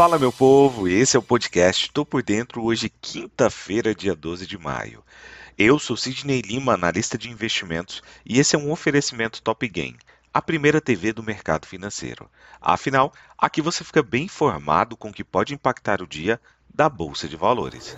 Fala meu povo, esse é o podcast Tô por Dentro, hoje quinta-feira, dia 12 de maio. Eu sou Sidney Lima, analista de investimentos, e esse é um oferecimento Top Game, a primeira TV do mercado financeiro. Afinal, aqui você fica bem informado com o que pode impactar o dia da Bolsa de Valores.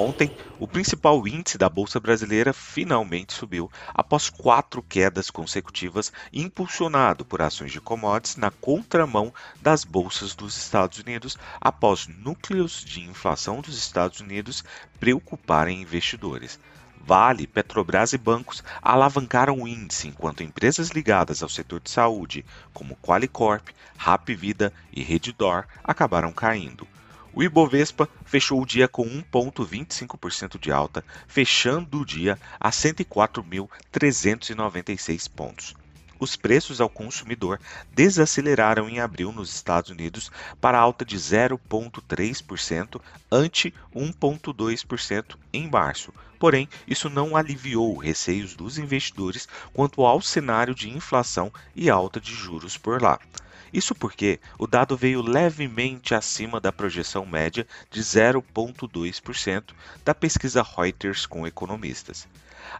Ontem, o principal índice da Bolsa Brasileira finalmente subiu após quatro quedas consecutivas, impulsionado por ações de commodities na contramão das bolsas dos Estados Unidos, após núcleos de inflação dos Estados Unidos preocuparem investidores. Vale, Petrobras e bancos alavancaram o índice, enquanto empresas ligadas ao setor de saúde, como Qualicorp, Rapvida e Reddor, acabaram caindo. O Ibovespa fechou o dia com 1,25% de alta, fechando o dia a 104.396 pontos. Os preços ao consumidor desaceleraram em abril nos Estados Unidos para alta de 0,3% ante 1,2% em março. Porém, isso não aliviou receios dos investidores quanto ao cenário de inflação e alta de juros por lá. Isso porque o dado veio levemente acima da projeção média de 0,2% da pesquisa Reuters com economistas.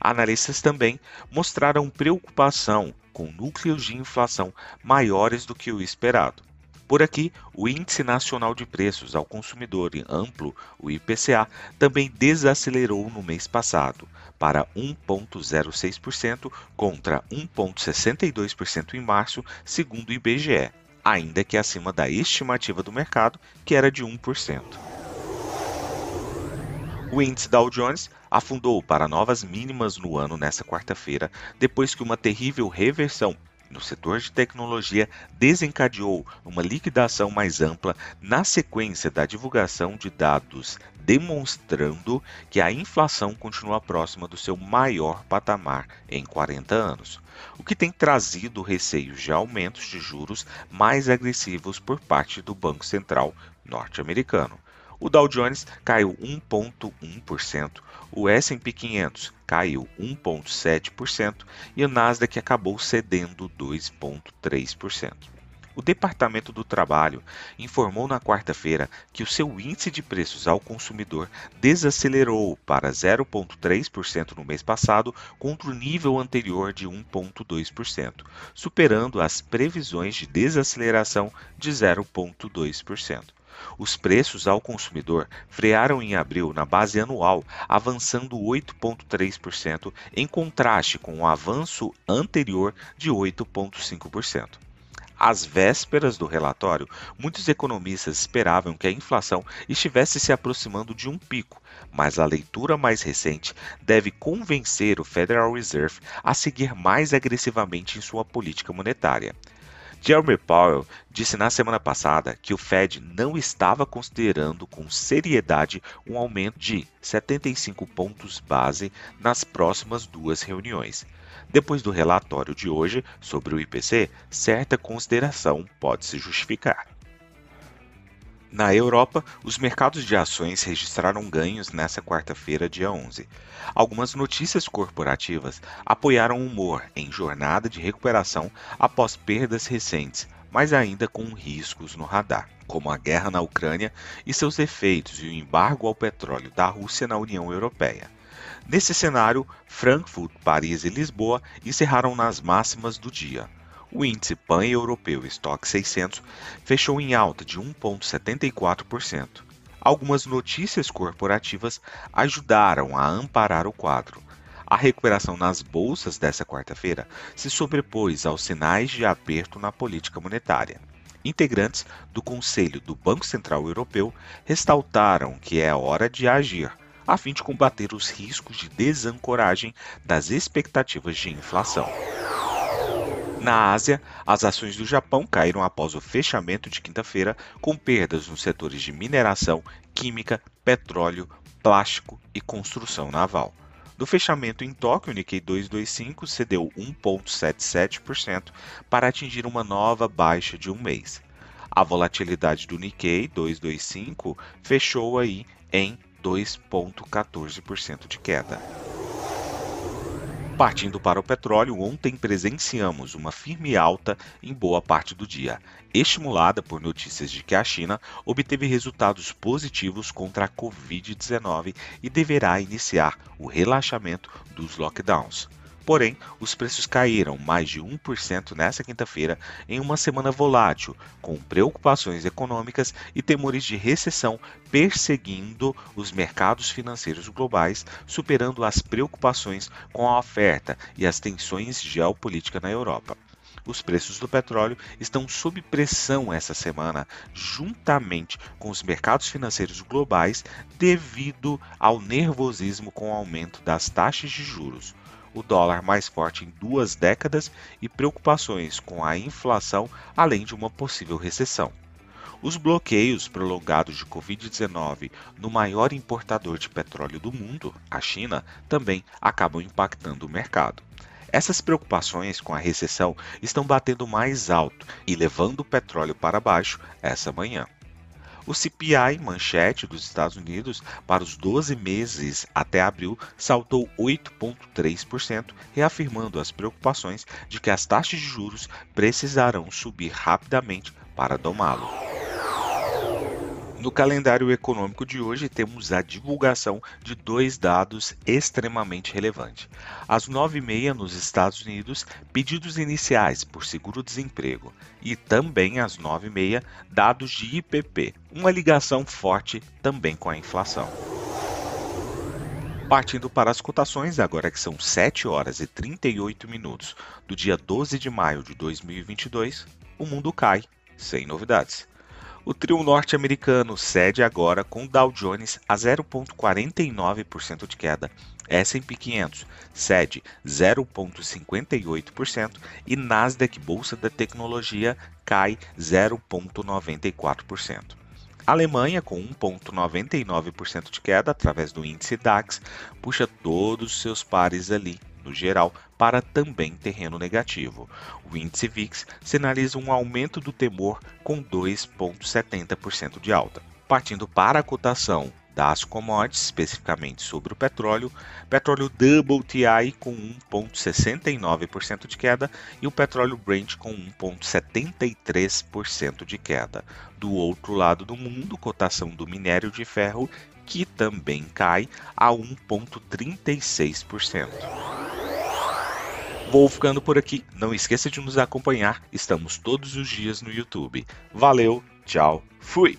Analistas também mostraram preocupação com núcleos de inflação maiores do que o esperado. Por aqui, o Índice Nacional de Preços ao Consumidor Amplo, o IPCA, também desacelerou no mês passado, para 1,06% contra 1,62% em março, segundo o IBGE, ainda que acima da estimativa do mercado, que era de 1%. O índice Dow Jones afundou para novas mínimas no ano nesta quarta-feira, depois que uma terrível reversão no setor de tecnologia desencadeou uma liquidação mais ampla na sequência da divulgação de dados demonstrando que a inflação continua próxima do seu maior patamar em 40 anos, o que tem trazido receios de aumentos de juros mais agressivos por parte do Banco Central norte-americano. O Dow Jones caiu 1,1%, o S&P 500 caiu 1,7% e o Nasdaq acabou cedendo 2,3%. O Departamento do Trabalho informou na quarta-feira que o seu índice de preços ao consumidor desacelerou para 0,3% no mês passado, contra o nível anterior de 1,2%, superando as previsões de desaceleração de 0,2%. Os preços ao consumidor frearam em abril na base anual, avançando 8,3%, em contraste com o avanço anterior de 8,5%. Às vésperas do relatório, muitos economistas esperavam que a inflação estivesse se aproximando de um pico, mas a leitura mais recente deve convencer o Federal Reserve a seguir mais agressivamente em sua política monetária. Jeremy Powell disse na semana passada que o Fed não estava considerando com seriedade um aumento de 75 pontos base nas próximas duas reuniões. Depois do relatório de hoje sobre o IPC, certa consideração pode se justificar. Na Europa, os mercados de ações registraram ganhos nesta quarta-feira, dia 11. Algumas notícias corporativas apoiaram o humor em jornada de recuperação após perdas recentes, mas ainda com riscos no radar, como a guerra na Ucrânia e seus efeitos e o embargo ao petróleo da Rússia na União Europeia. Nesse cenário, Frankfurt, Paris e Lisboa encerraram nas máximas do dia. O índice pan-europeu Stock 600 fechou em alta de 1,74%. Algumas notícias corporativas ajudaram a amparar o quadro. A recuperação nas bolsas dessa quarta-feira se sobrepôs aos sinais de aperto na política monetária. Integrantes do Conselho do Banco Central Europeu ressaltaram que é hora de agir, a fim de combater os riscos de desancoragem das expectativas de inflação. Na Ásia, as ações do Japão caíram após o fechamento de quinta-feira, com perdas nos setores de mineração, química, petróleo, plástico e construção naval. No fechamento em Tóquio, o Nikkei 225 cedeu 1,77% para atingir uma nova baixa de um mês. A volatilidade do Nikkei 225 fechou aí em 2,14% de queda. Partindo para o petróleo, ontem presenciamos uma firme alta em boa parte do dia, estimulada por notícias de que a China obteve resultados positivos contra a Covid-19 e deverá iniciar o relaxamento dos lockdowns. Porém, os preços caíram mais de 1% nesta quinta-feira em uma semana volátil, com preocupações econômicas e temores de recessão perseguindo os mercados financeiros globais, superando as preocupações com a oferta e as tensões geopolíticas na Europa. Os preços do petróleo estão sob pressão essa semana, juntamente com os mercados financeiros globais, devido ao nervosismo com o aumento das taxas de juros o dólar mais forte em duas décadas e preocupações com a inflação, além de uma possível recessão. Os bloqueios prolongados de Covid-19 no maior importador de petróleo do mundo, a China, também acabam impactando o mercado. Essas preocupações com a recessão estão batendo mais alto e levando o petróleo para baixo essa manhã. O CPI manchete dos Estados Unidos para os 12 meses até abril saltou 8,3%, reafirmando as preocupações de que as taxas de juros precisarão subir rapidamente para domá-lo. No calendário econômico de hoje, temos a divulgação de dois dados extremamente relevantes. Às 9h30 nos Estados Unidos, pedidos iniciais por seguro-desemprego e também às 9h30, dados de IPP, uma ligação forte também com a inflação. Partindo para as cotações, agora que são 7 horas e 38 minutos do dia 12 de maio de 2022, o mundo cai sem novidades. O trio norte-americano cede agora com Dow Jones a 0,49% de queda, S&P 500 cede 0,58% e Nasdaq Bolsa da Tecnologia cai 0,94%. Alemanha, com 1,99% de queda através do índice DAX, puxa todos os seus pares ali no geral, para também terreno negativo. O índice VIX sinaliza um aumento do temor com 2,70% de alta. Partindo para a cotação das commodities, especificamente sobre o petróleo, petróleo WTI com 1,69% de queda e o petróleo Brent com 1,73% de queda. Do outro lado do mundo, cotação do minério de ferro que também cai a 1,36%. Vou ficando por aqui. Não esqueça de nos acompanhar. Estamos todos os dias no YouTube. Valeu, tchau, fui!